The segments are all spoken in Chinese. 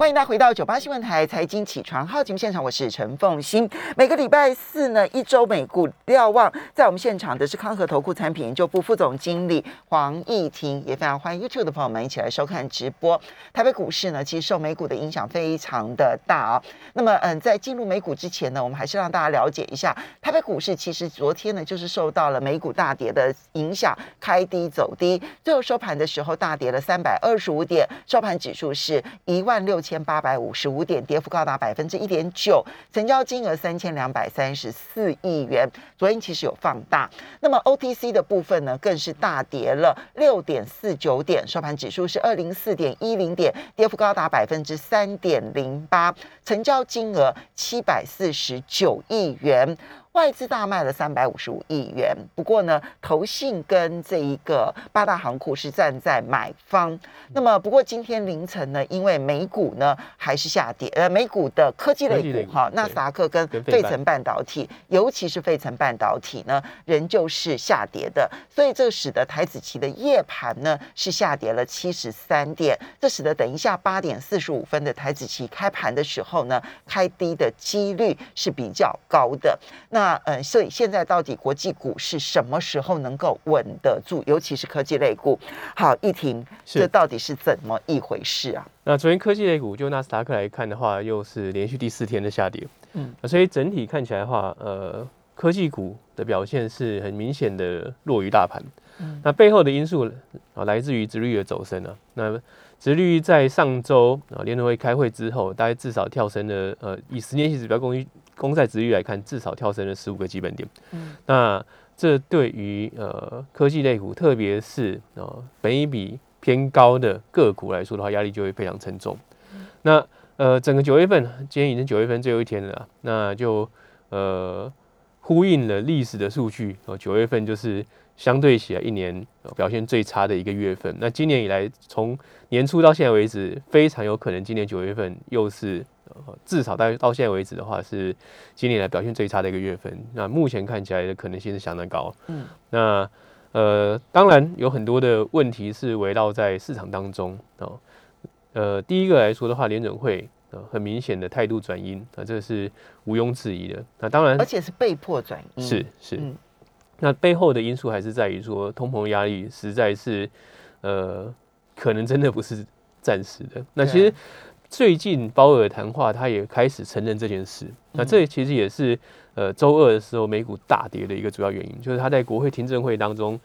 欢迎大家回到九八新闻台财经起床号节目现场，我是陈凤欣。每个礼拜四呢，一周美股瞭望，在我们现场的是康和投顾产品研究部副总经理黄义婷，也非常欢迎 YouTube 的朋友们一起来收看直播。台北股市呢，其实受美股的影响非常的大啊。那么，嗯，在进入美股之前呢，我们还是让大家了解一下，台北股市其实昨天呢，就是受到了美股大跌的影响，开低走低，最后收盘的时候大跌了三百二十五点，收盘指数是一万六千。千八百五十五点，跌幅高达百分之一点九，成交金额三千两百三十四亿元。昨天其实有放大，那么 OTC 的部分呢，更是大跌了六点四九点，收盘指数是二零四点一零点，跌幅高达百分之三点零八，成交金额七百四十九亿元。外资大卖了三百五十五亿元，不过呢，投信跟这一个八大行库是站在买方。那么，不过今天凌晨呢，因为美股呢还是下跌，呃，美股的科技类股哈，纳斯达克跟费城半导体，尤其是费城半导体呢，仍旧是下跌的，所以这使得台子期的夜盘呢是下跌了七十三点，这使得等一下八点四十五分的台子期开盘的时候呢，开低的几率是比较高的。那那呃，所以现在到底国际股市什么时候能够稳得住？尤其是科技类股。好，一婷，这到底是怎么一回事啊？那昨天科技类股就纳斯达克来看的话，又是连续第四天的下跌。嗯，所以整体看起来的话，呃，科技股的表现是很明显的弱于大盘。嗯，那背后的因素啊，来自于殖率的走升啊。那殖率在上周啊联储会开会之后，大概至少跳升了，呃，以十年期指标公公债值率来看，至少跳升了十五个基本点。嗯，那这对于呃科技类股，特别是呃本益比偏高的个股来说的话，压力就会非常沉重。那呃整个九月份，今天已经九月份最后一天了，那就呃呼应了历史的数据，哦九月份就是相对起来一年表现最差的一个月份。那今年以来，从年初到现在为止，非常有可能今年九月份又是。至少到到现在为止的话，是今年来表现最差的一个月份。那目前看起来的可能性是相当高。嗯，那呃，当然有很多的问题是围绕在市场当中哦。呃，第一个来说的话，联准会呃很明显的态度转阴啊，这是毋庸置疑的。那当然，而且是被迫转阴。是是。那背后的因素还是在于说，通膨压力实在是呃，可能真的不是暂时的。那其实。最近鲍尔谈话，他也开始承认这件事。那这其实也是呃周二的时候美股大跌的一个主要原因，就是他在国会听证会当中，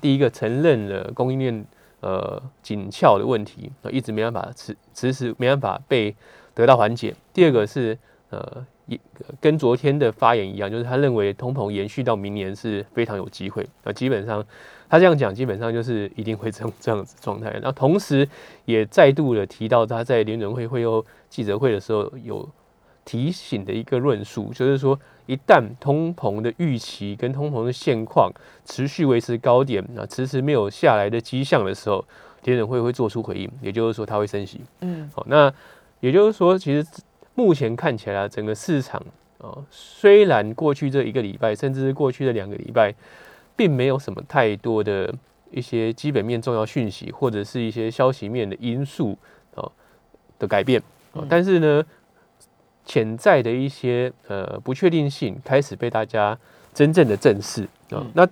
第一个承认了供应链呃紧俏的问题，一直没办法迟迟迟没办法被得到缓解。第二个是呃一跟昨天的发言一样，就是他认为通膨延续到明年是非常有机会。那基本上。他这样讲，基本上就是一定会这样这样子状态。那同时，也再度的提到他在联准会会后记者会的时候有提醒的一个论述，就是说，一旦通膨的预期跟通膨的现况持续维持高点，那迟迟没有下来的迹象的时候，联准会会做出回应，也就是说，他会升息。嗯，好，那也就是说，其实目前看起来，整个市场啊，虽然过去这一个礼拜，甚至是过去的两个礼拜。并没有什么太多的一些基本面重要讯息，或者是一些消息面的因素哦的改变啊，但是呢，潜在的一些呃不确定性开始被大家真正的正视啊。那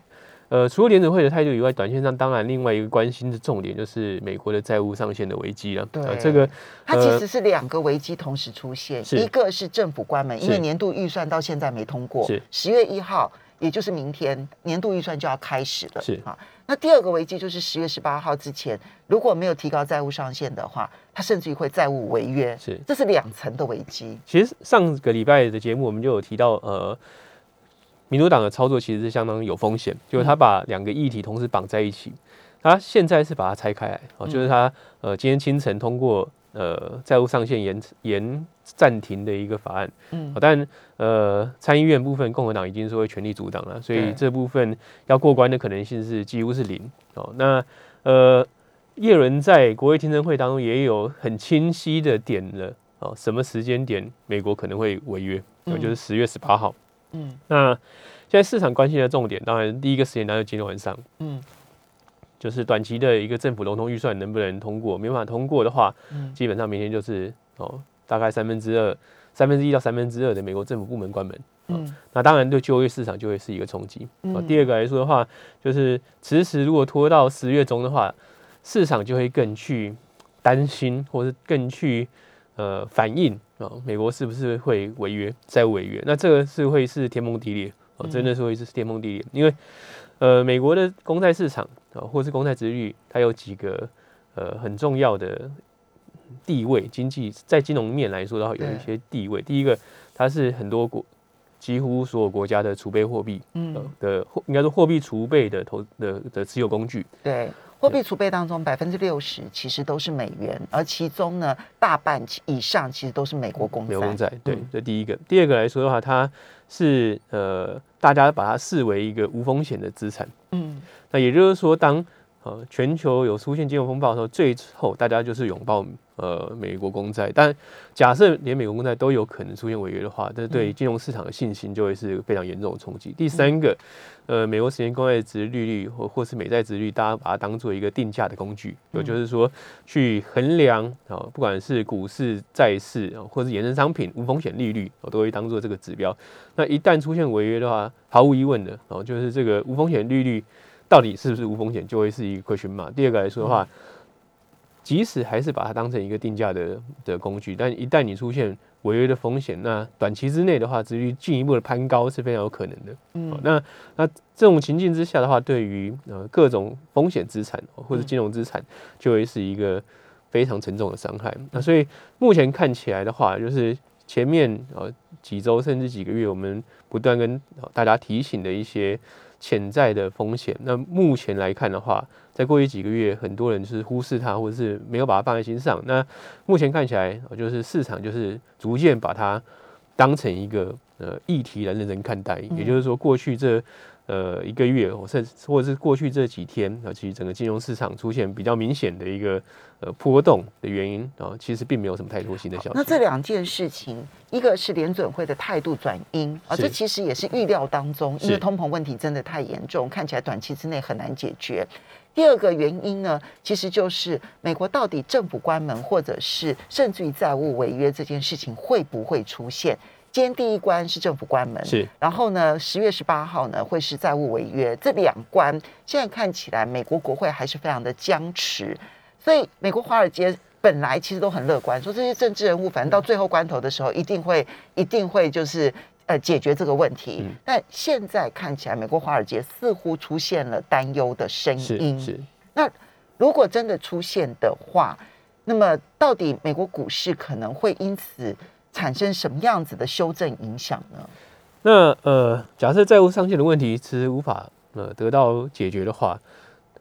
呃，除了联准会的态度以外，短线上当然另外一个关心的重点就是美国的债务上限的危机了。对，这个它其实是两个危机同时出现，一个是政府关门，因为年度预算到现在没通过，是十月一号。也就是明天年度预算就要开始了，是啊。那第二个危机就是十月十八号之前，如果没有提高债务上限的话，它甚至于会债务违约，是，这是两层的危机。其实上个礼拜的节目我们就有提到，呃，民主党的操作其实是相当有风险，就是他把两个议题同时绑在一起，他现在是把它拆开来，哦，就是他呃今天清晨通过。呃，债务上限延延暂停的一个法案，嗯，但呃，参议院部分共和党已经说会全力阻挡了，所以这部分要过关的可能性是几乎是零哦。那呃，叶伦在国会听证会当中也有很清晰的点了哦，什么时间点美国可能会违约，就是十月十八号。嗯，那现在市场关心的重点，当然第一个时间段就今天晚上，嗯，就是短期的一个政府融通预算能不能通过，没办法通过的话，嗯。基本上明天就是哦，大概三分之二、三分之一到三分之二的美国政府部门关门。嗯。那当然对就业市场就会是一个冲击。啊嗯，第二个来说的话，就是迟迟如果拖到十月中的话，市场就会更去担心，或是更去呃反映啊，美国是不是会违约债务违约？那这个是会是天崩地裂哦，真的是会是天崩地裂，因为呃美国的公债市场啊，或是公债殖利率，它有几个呃很重要的地位，经济在金融面来说的话，有一些地位。第一个，它是很多国几乎所有国家的储备货币，呃嗯，的货应该说货币储备的投的的持有工具，对。货币储备当中，百分之六十其实都是美元，而其中呢，大半以上其实都是美国公债。美国公债，对嗯，这第一个。第二个来说的话，它是呃，大家把它视为一个无风险的资产。嗯那也就是说，当呃全球有出现金融风暴的时候，最后大家就是拥抱呃美国公债。但假设连美国公债都有可能出现违约的话，这对金融市场的信心就会是非常严重的冲击。第三个，呃，美国十年公债值利率或或是美债值率，大家把它当做一个定价的工具，也就是说去衡量啊，不管是股市、债市啊，或是衍生商品无风险利率，我都会当做这个指标。那一旦出现违约的话，毫无疑问的哦，就是这个无风险利率到底是不是无风险，就会是一个 question mark。第二个来说的话，即使还是把它当成一个定价的的工具，但一旦你出现违约的风险，那短期之内的话，至于进一步的攀高是非常有可能的。嗯哦那那这种情境之下的话，对于呃各种风险资产哦或者金融资产，就会是一个非常沉重的伤害。那所以目前看起来的话，就是前面呃几周甚至几个月，我们不断跟呃大家提醒的一些潜在的风险。那目前来看的话，在过去几个月，很多人是忽视它，或者是没有把它放在心上。那目前看起来，就是市场就是逐渐把它当成一个呃议题来认真看待。也就是说，过去这呃一个月，或甚或者是过去这几天啊，其实整个金融市场出现比较明显的一个呃波动的原因啊，其实并没有什么太多新的消息。那这两件事情，一个是联准会的态度转阴啊，这其实也是预料当中，因为通膨问题真的太严重，看起来短期之内很难解决。第二个原因呢，其实就是美国到底政府关门，或者是甚至于债务违约这件事情会不会出现？今天第一关是政府关门，是。然后呢，十月十八号呢会是债务违约，这两关现在看起来美国国会还是非常的僵持，所以美国华尔街本来其实都很乐观，说这些政治人物反正到最后关头的时候一定会一定会就是呃解决这个问题，嗯。但现在看起来美国华尔街似乎出现了担忧的声音，是。是。如果真的出现的话，那么到底美国股市可能会因此产生什么样子的修正影响呢？那呃，假设债务上限的问题其实无法呃得到解决的话，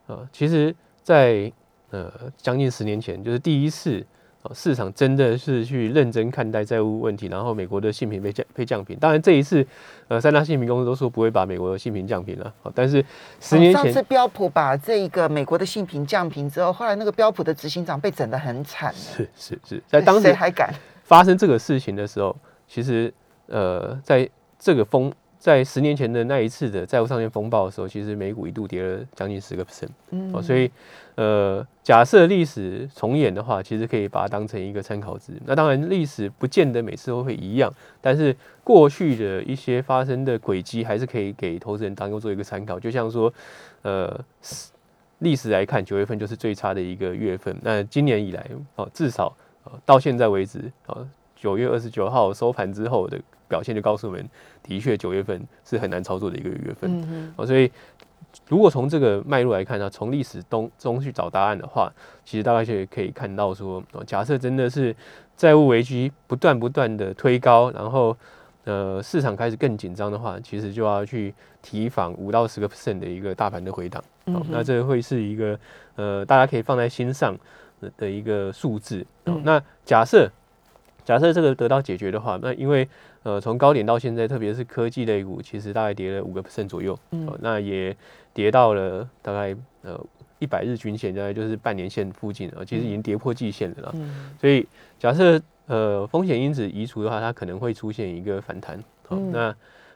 呃，其实在呃将近十年前，就是第一次呃市场真的是去认真看待债务问题，然后美国的信评被降被降评。当然这一次，呃，三大信评公司都说不会把美国的信评降评了，好但是十年前哦上次标普把这一个美国的信评降评之后，后来那个标普的执行长被整得很惨，是是是，在当时谁还敢？发生这个事情的时候，其实呃，在这个风在十年前的那一次的债务上限风暴的时候，其实美股一度跌了将近十个 percent 嗯哦，所以呃，假设历史重演的话，其实可以把它当成一个参考值。那当然，历史不见得每次都会一样，但是过去的一些发生的轨迹，还是可以给投资人当做做一个参考。就像说，呃。历史来看，九月份就是最差的一个月份。那今年以来，哦，至少呃到现在为止，啊，九月二十九号收盘之后的表现就告诉我们，的确九月份是很难操作的一个月份。嗯哼哦，所以如果从这个脉络来看呢，从历史中中去找答案的话，其实大概就可以看到说，啊，假设真的是债务危机不断不断的推高，然后呃市场开始更紧张的话，其实就要去提防五到十个 percent 的一个大盘的回档。哦，那这会是一个呃大家可以放在心上的的一个数字。那假设假设这个得到解决的话，那因为呃从高点到现在，特别是科技类股，其实大概跌了五个 percent 左右。嗯哦，那也跌到了大概呃一百日均线，大概就是半年线附近啊，其实已经跌破季线了啦。嗯所以假设呃风险因子移除的话，它可能会出现一个反弹。好、嗯那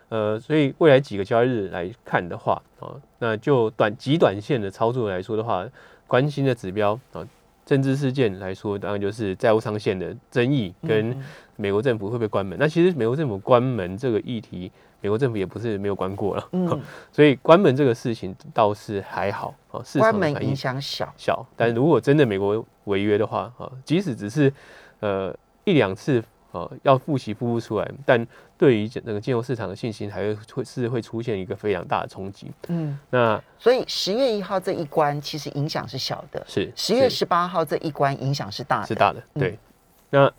呃，所以未来几个交易日来看的话，啊，那就短极短线的操作来说的话，关心的指标啊，政治事件来说，当然就是债务上限的争议跟美国政府会不会关门。那其实美国政府关门这个议题，美国政府也不是没有关过了，嗯，所以关门这个事情倒是还好啊，关门影响小小，但如果真的美国违约的话，啊，即使只是呃一两次。哦，要复习复不出来，但对于整个金融市场的信心，还会会是会出现一个非常大的冲击。嗯，那所以十月一号这一关其实影响是小的，是十月十八号这一关影响是大的，是大的。对，那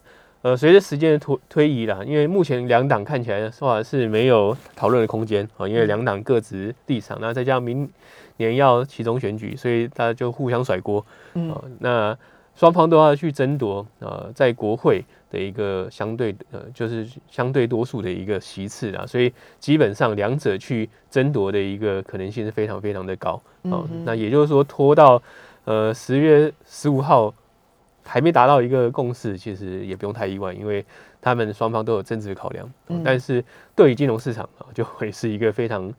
呃，随着时间的推推移啦，因为目前两党看起来的话是没有讨论的空间啊，因为两党各执立场，那再加上明年要其中选举，所以大家就互相甩锅。嗯，那双方都要去争夺呃，在国会。的一个相对呃，就是相对多数的一个席次啊，所以基本上两者去争夺的一个可能性是非常非常的高啊。那也就是说，拖到呃十月十五号还没达到一个共识，其实也不用太意外，因为他们双方都有政治考量。但是对于金融市场啊，就会是一个非常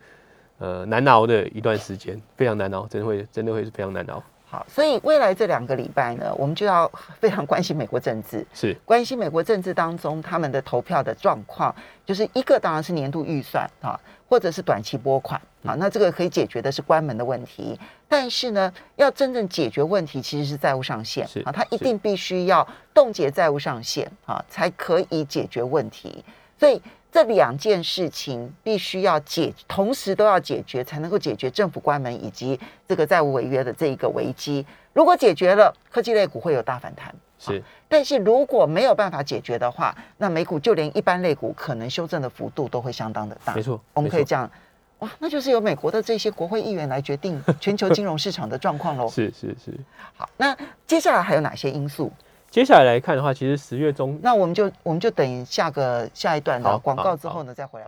呃难熬的一段时间，非常难熬，真的会真的会是非常难熬。所以未来这两个礼拜呢，我们就要 非常关心美国政治，是关心美国政治当中他们的投票的状况。就是一个当然是年度预算啊，或者是短期拨款啊，那这个可以解决的是关门的问题。但是呢，要真正解决问题，其实是债务上限啊，它一定必须要冻结债务上限啊，才可以解决问题。所以。这两件事情必须要解，同时都要解决，才能够解决政府关门以及这个债务违约的这一个危机。如果解决了，科技类股会有大反弹。是，但是如果没有办法解决的话，那美股就连一般类股可能修正的幅度都会相当的大。没错，我们可以讲，哇，那就是由美国的这些国会议员来决定全球金融市场的状况喽。是是是。好，那接下来还有哪些因素？接下来来看的话，其实十月中，那我们就我们就等下个下一段的广告之后呢，再回来。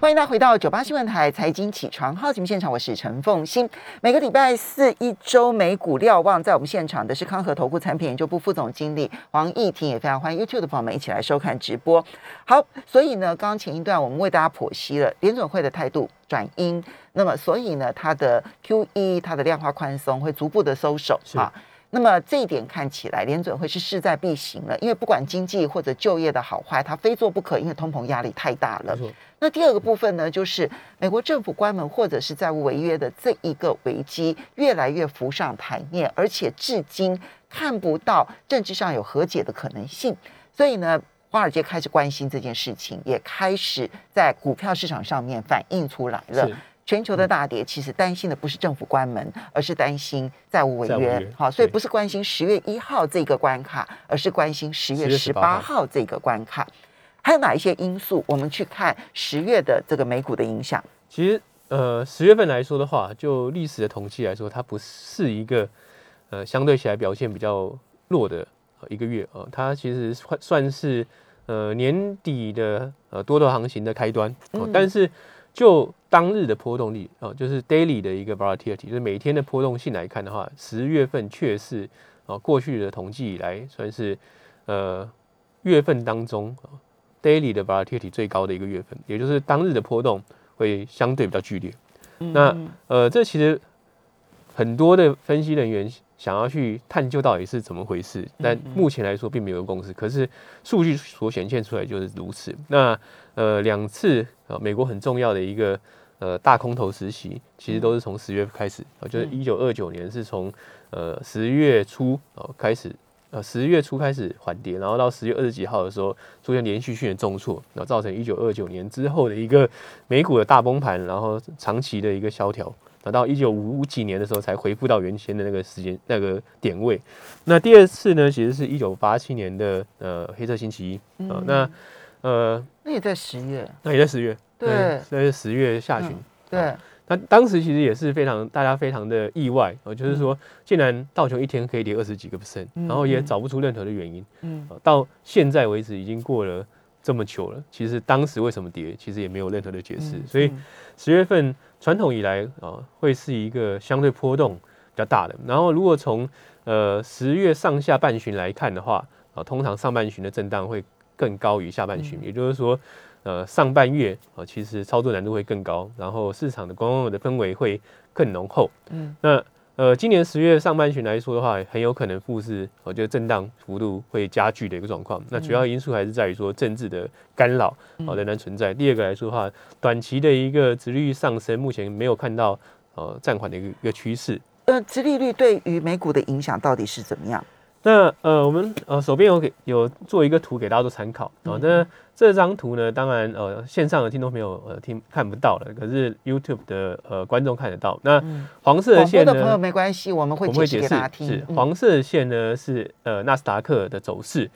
欢迎大家回到九八新闻台财经起床号节目现场，我是陈凤欣。每个礼拜四一周美股瞭望，在我们现场的是康和投顾产品研究部副总经理黄义婷，也非常欢迎 YouTube 的朋友们一起来收看直播。好，所以呢，刚刚前一段我们为大家剖析了联准会的态度转阴，那么所以呢，它的 QE 它的量化宽松会逐步的收手啊。那么这一点看起来，联准会是势在必行了，因为不管经济或者就业的好坏，它非做不可，因为通膨压力太大了。那第二个部分呢，就是美国政府关门或者是债务违约的这一个危机越来越浮上台面，而且至今看不到政治上有和解的可能性。所以呢，华尔街开始关心这件事情，也开始在股票市场上面反映出来了。全球的大跌，其实担心的不是政府关门，而是担心债务违约。好，所以不是关心十月一号这个关卡，而是关心十月十八号这个关卡。还有哪一些因素？我们去看十月的这个美股的影响。其实，呃，十月份来说的话，就历史的统计来说，它不是一个呃相对起来表现比较弱的一个月啊。它其实算算是呃年底的呃多头行情的开端。但是就当日的波动率啊，就是 daily 的一个 volatility，就是每天的波动性来看的话，十月份却是啊过去的统计以来算是呃月份当中 daily 的 volatility 最高的一个月份，也就是当日的波动会相对比较剧烈。那呃这其实很多的分析人员想要去探究到底是怎么回事，但目前来说并没有共识。可是数据所显现出来就是如此。那呃，两次呃，美国很重要的一个呃大空头时期，其实都是从十月开始啊，就是一九二九年是从呃十月初啊开始，呃十月初开始缓跌，然后到十月二十几号的时候出现连续性的重挫，然后造成一九二九年之后的一个美股的大崩盘，然后长期的一个萧条，等到一九五几年的时候才恢复到原先的那个时间那个点位。那第二次呢，其实是一九八七年的呃黑色星期一啊，那。呃，那也在十月，那也在十月，对，那是十月下旬，对。那当时其实也是非常大家非常的意外啊，就是说，竟然道琼一天可以跌二十几个 percent，然后也找不出任何的原因，嗯，到现在为止已经过了这么久了，其实当时为什么跌，其实也没有任何的解释。所以十月份传统以来啊，会是一个相对波动比较大的。然后如果从呃十月上下半旬来看的话啊，通常上半旬的震荡会。更高于下半旬，也就是说，呃上半月啊，其实操作难度会更高，然后市场的观望的氛围会更浓厚。嗯，那呃今年十月上半旬来说的话，很有可能复市，我觉得震荡幅度会加剧的一个状况。那主要因素还是在于说政治的干扰哦仍然存在。第二个来说的话，短期的一个殖利率上升，目前没有看到呃暂缓的一个一个趋势。呃，殖利率对于美股的影响到底是怎么样？那呃，我们呃手边有给有做一个图给大家做参考啊。那这张图呢，当然呃线上的听众朋友呃听看不到了，可是 YouTube 的呃观众看得到。那黄色的线呢？朋友没关系，我们会解释给大家听。是黄色的线呢是呃纳斯达克的走势。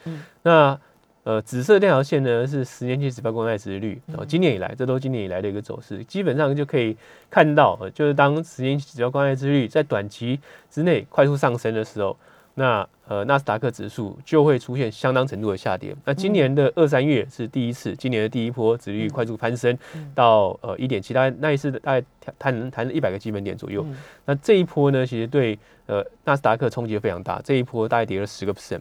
那呃紫色这条线呢是十年期指标公债殖率。然后今年以来，这都今年以来的一个走势，基本上就可以看到，呃就是当十年期指标公债殖率在短期之内快速上升的时候。那呃，纳斯达克指数就会出现相当程度的下跌。那今年的二三月是第一次，今年的第一波指率快速攀升到呃一点七，大概那一次大概谈谈了一百个基本点左右。那这一波呢，其实对呃纳斯达克冲击非常大，这一波大概跌了十个 percent。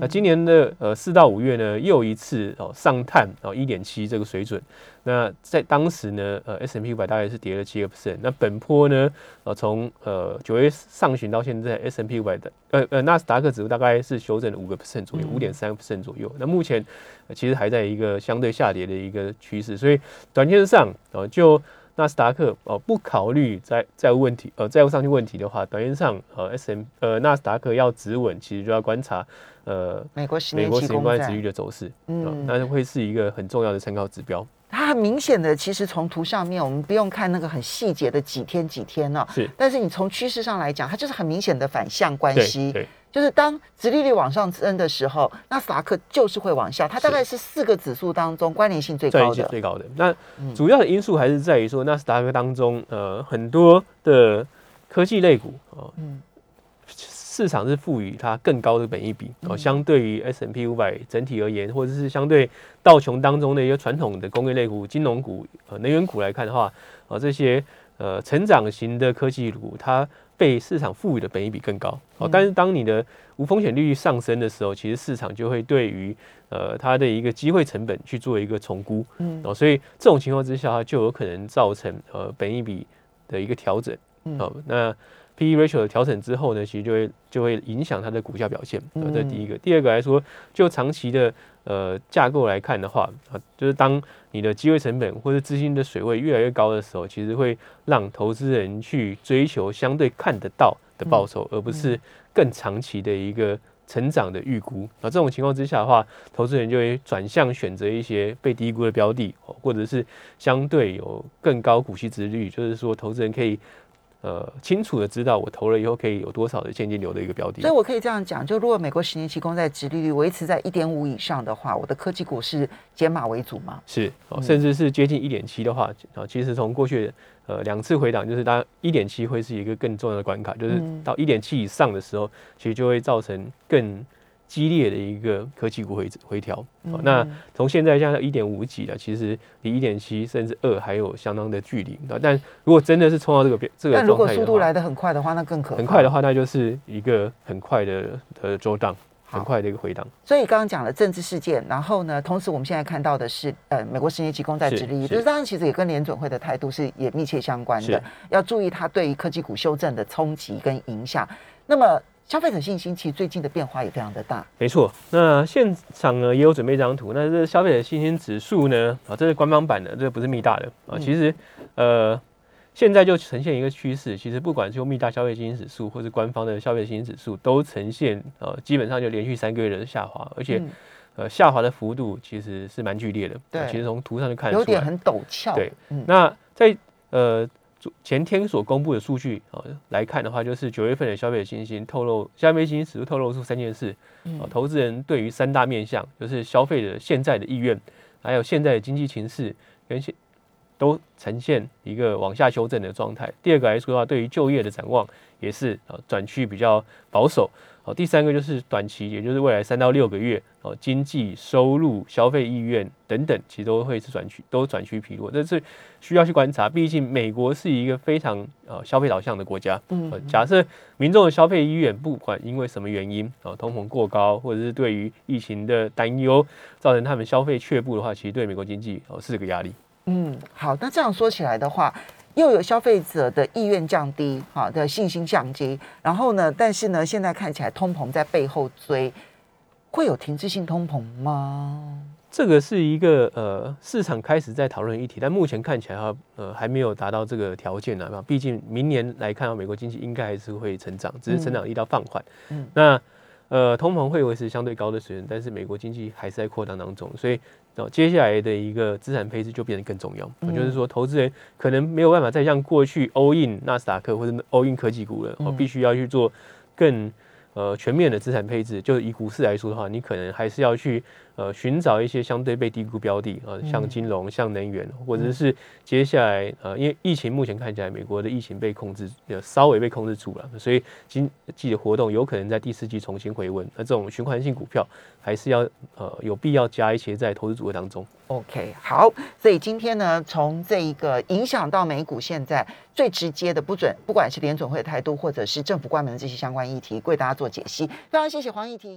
那今年的呃四到五月呢，又一次哦上探哦一点七这个水准。那在当时呢，呃 S M P 五百大概是跌了七个 percent。那本波呢，呃从呃九月上旬到现在，S M P 五百的呃呃纳斯达克指数大概是修正了五个 percent 左右，五点三个 percent 左右。那目前其实还在一个相对下跌的一个趋势，所以短线上呃就纳斯达克呃不考虑债债务问题呃债务上去问题的话，短线上呃 S M 呃纳斯达克要止稳，其实就要观察呃美国十年期公债率的走势，嗯，那会是一个很重要的参考指标。它很明显的，其实从图上面，我们不用看那个很细节的几天几天呢。是。但是你从趋势上来讲，它就是很明显的反向关系。对。就是当直利率往上升的时候，纳斯达克就是会往下。它大概是四个指数当中关联性最高的。最高的。那主要的因素还是在于说，纳斯达克当中，呃，很多的科技类股啊。嗯。市场是赋予它更高的本益比哦，相对于 S M P 五百整体而言，或者是相对道琼当中的一些传统的工业类股、金融股、呃能源股来看的话，啊这些呃成长型的科技股，它被市场赋予的本益比更高哦。但是当你的无风险利率上升的时候，其实市场就会对于呃它的一个机会成本去做一个重估，嗯哦，所以这种情况之下，它就有可能造成呃本益比的一个调整，哦那。P/E ratio 的调整之后呢，其实就会就会影响它的股价表现。这是第一个。第二个来说，就长期的呃架构来看的话，啊，就是当你的机会成本或者资金的水位越来越高的时候，其实会让投资人去追求相对看得到的报酬，而不是更长期的一个成长的预估。那，这种情况之下的话，投资人就会转向选择一些被低估的标的，或者是相对有更高股息值率，就是说投资人可以。呃，清楚的知道我投了以后可以有多少的现金流的一个标的，所以我可以这样讲，就如果美国十年期公债殖利率维持在一点五以上的话，我的科技股是减码为主吗？是，哦，甚至是接近一点七的话，啊，其实从过去呃两次回档，就是当一点七会是一个更重要的关卡，就是到一点七以上的时候，其实就会造成更。激烈的一个科技股回回调，那从现在降到一点五几了，其实离一点七甚至二还有相当的距离。但如果真的是冲到这个这个，但如果速度来的很快的话，那更可很快的话，那就是一个很快的的周档，很快的一个回档。所以刚刚讲了政治事件，然后呢，同时我们现在看到的是，呃，美国十年期公债殖利率，就是当然其实也跟联准会的态度是也密切相关的，要注意它对于科技股修正的冲击跟影响。那么。消费者信心其实最近的变化也非常的大，没错。那现场呢也有准备一张图，那这消费者信心指数呢啊，这是官方版的，这不是密大的啊。其实呃，现在就呈现一个趋势，其实不管是用密大消费信心指数，或是官方的消费者信心指数，都呈现呃基本上就连续三个月的下滑，而且呃下滑的幅度其实是蛮剧烈的。对，其实从图上就看出有点很陡峭。对，那在呃。前天所公布的数据啊来看的话，就是九月份的消费者信心透露，消费信心指数透露出三件事啊，投资人对于三大面向，就是消费者现在的意愿，还有现在的经济情势跟现都呈现一个往下修正的状态。第二个来说的话，对于就业的展望也是呃转趋比较保守。好，第三个就是短期，也就是未来三到六个月，哦，经济收入、消费意愿等等，其实都会是转趋，都转趋疲弱，这是需要去观察。毕竟美国是一个非常呃消费导向的国家，嗯，假设民众的消费意愿不管因为什么原因，哦，通膨过高，或者是对于疫情的担忧，造成他们消费却步的话，其实对美国经济哦是个压力。嗯，好，那这样说起来的话。又有消费者的意愿降低，好的信心降低，然后呢？但是呢，现在看起来通膨在背后追，会有停滞性通膨吗？这个是一个呃市场开始在讨论议题，但目前看起来哈呃还没有达到这个条件呢。毕竟明年来看，美国经济应该还是会成长，只是成长力道放缓。嗯，那。呃，通膨会维持相对高的水准，但是美国经济还是在扩张当中，所以，接下来的一个资产配置就变得更重要。我就是说，投资人可能没有办法再像过去 all in 纳斯达克或者 all in 科技股了，我必须要去做更呃全面的资产配置。就是以股市来说的话，你可能还是要去。呃，寻找一些相对被低估标的啊，像金融、像能源，或者是接下来呃，因为疫情目前看起来，美国的疫情被控制，呃稍微被控制住了，所以经济的活动有可能在第四季重新回温。那这种循环性股票还是要呃有必要加一些在投资组合当中。OK，好，所以今天呢，从这一个影响到美股现在最直接的不准，不管是联准会的态度，或者是政府关门的这些相关议题，为大家做解析。非常谢谢黄义婷。